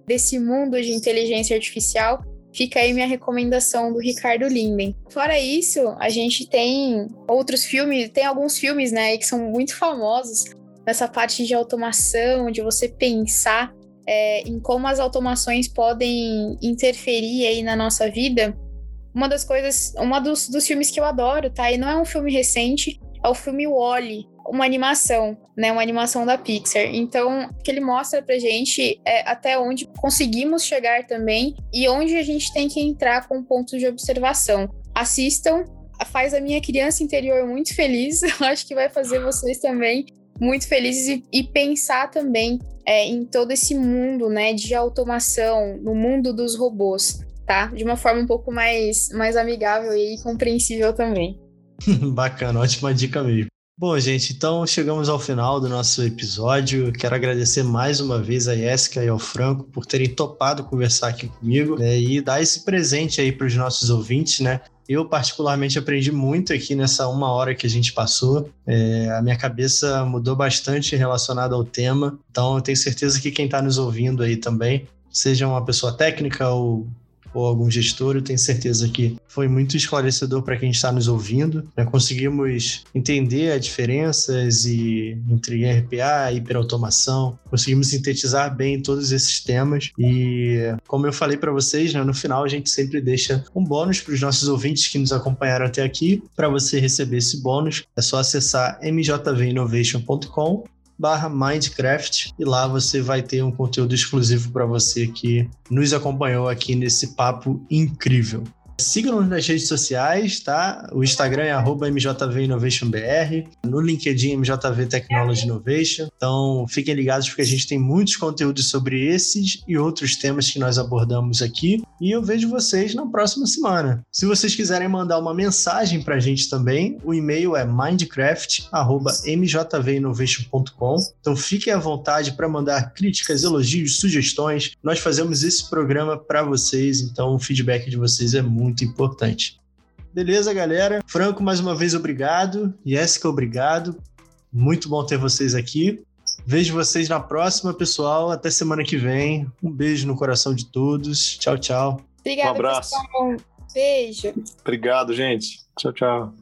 desse mundo de inteligência artificial, fica aí minha recomendação do Ricardo Linden. Fora isso, a gente tem outros filmes, tem alguns filmes, né, que são muito famosos nessa parte de automação, de você pensar é, em como as automações podem interferir aí na nossa vida. Uma das coisas, uma dos, dos filmes que eu adoro, tá? E não é um filme recente, é o filme Wally, uma animação, né, uma animação da Pixar. Então, o que ele mostra pra gente é até onde conseguimos chegar também e onde a gente tem que entrar com pontos de observação. Assistam, faz a minha criança interior muito feliz, eu acho que vai fazer vocês também muito felizes e, e pensar também é, em todo esse mundo, né, de automação, no mundo dos robôs, tá? De uma forma um pouco mais, mais amigável e compreensível também. Bacana, ótima dica mesmo. Bom, gente, então chegamos ao final do nosso episódio. Quero agradecer mais uma vez a Jéssica e ao Franco por terem topado conversar aqui comigo né, e dar esse presente aí para os nossos ouvintes, né? Eu, particularmente, aprendi muito aqui nessa uma hora que a gente passou. É, a minha cabeça mudou bastante relacionada ao tema. Então, eu tenho certeza que quem está nos ouvindo aí também, seja uma pessoa técnica ou ou algum gestor, eu tenho certeza que foi muito esclarecedor para quem está nos ouvindo. Né? Conseguimos entender as diferenças e, entre RPA e hiperautomação, conseguimos sintetizar bem todos esses temas e, como eu falei para vocês, né, no final a gente sempre deixa um bônus para os nossos ouvintes que nos acompanharam até aqui. Para você receber esse bônus, é só acessar mjvinnovation.com barra Mindcraft e lá você vai ter um conteúdo exclusivo para você que nos acompanhou aqui nesse papo incrível. Siga-nos nas redes sociais, tá? O Instagram é MJVInnovationBR, no LinkedIn MJV Technology Innovation. Então, fiquem ligados porque a gente tem muitos conteúdos sobre esses e outros temas que nós abordamos aqui. e eu vejo vocês na próxima semana. Se vocês quiserem mandar uma mensagem para a gente também, o e-mail é mindcraft@mjvinnovation.com. Então fiquem à vontade para mandar críticas, elogios, sugestões. Nós fazemos esse programa para vocês, então o feedback de vocês é muito importante. Beleza, galera? Franco, mais uma vez, obrigado. Jéssica, obrigado. Muito bom ter vocês aqui. Vejo vocês na próxima, pessoal. Até semana que vem. Um beijo no coração de todos. Tchau, tchau. Obrigada, um abraço. Pessoal. Beijo. Obrigado, gente. Tchau, tchau.